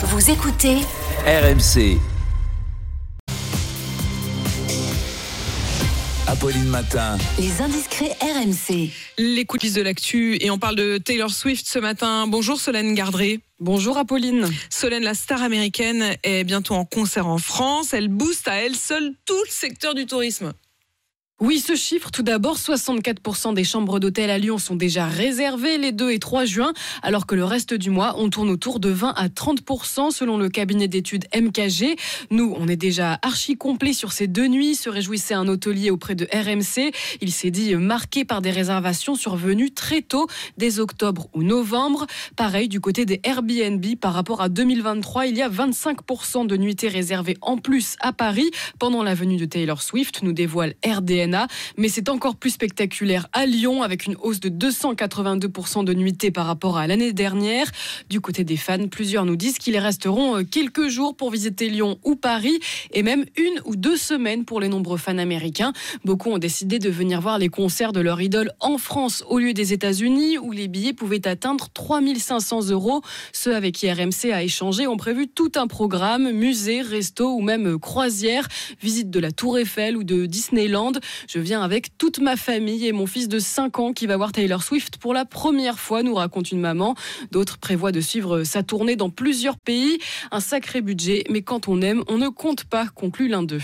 Vous écoutez RMC. Apolline Matin. les indiscrets RMC. Les coulisses de l'actu et on parle de Taylor Swift ce matin. Bonjour Solène Gardré. Bonjour Apolline. Solène, la star américaine, est bientôt en concert en France. Elle booste à elle seule tout le secteur du tourisme. Oui, ce chiffre, tout d'abord, 64% des chambres d'hôtel à Lyon sont déjà réservées les 2 et 3 juin, alors que le reste du mois, on tourne autour de 20 à 30% selon le cabinet d'études MKG. Nous, on est déjà archi complet sur ces deux nuits, se réjouissait un hôtelier auprès de RMC. Il s'est dit marqué par des réservations survenues très tôt, dès octobre ou novembre. Pareil du côté des Airbnb par rapport à 2023, il y a 25% de nuitées réservées en plus à Paris pendant la venue de Taylor Swift, nous dévoile RDN mais c'est encore plus spectaculaire à Lyon avec une hausse de 282% de nuitées par rapport à l'année dernière. Du côté des fans, plusieurs nous disent qu'ils resteront euh, quelques jours pour visiter Lyon ou Paris et même une ou deux semaines pour les nombreux fans américains. Beaucoup ont décidé de venir voir les concerts de leur idole en France au lieu des États-Unis où les billets pouvaient atteindre 3500 euros. Ceux avec qui RMC a échangé ont prévu tout un programme, musée, resto ou même croisière, visite de la Tour Eiffel ou de Disneyland. Je viens avec toute ma famille et mon fils de 5 ans qui va voir Taylor Swift pour la première fois, nous raconte une maman. D'autres prévoient de suivre sa tournée dans plusieurs pays. Un sacré budget, mais quand on aime, on ne compte pas, conclut l'un d'eux.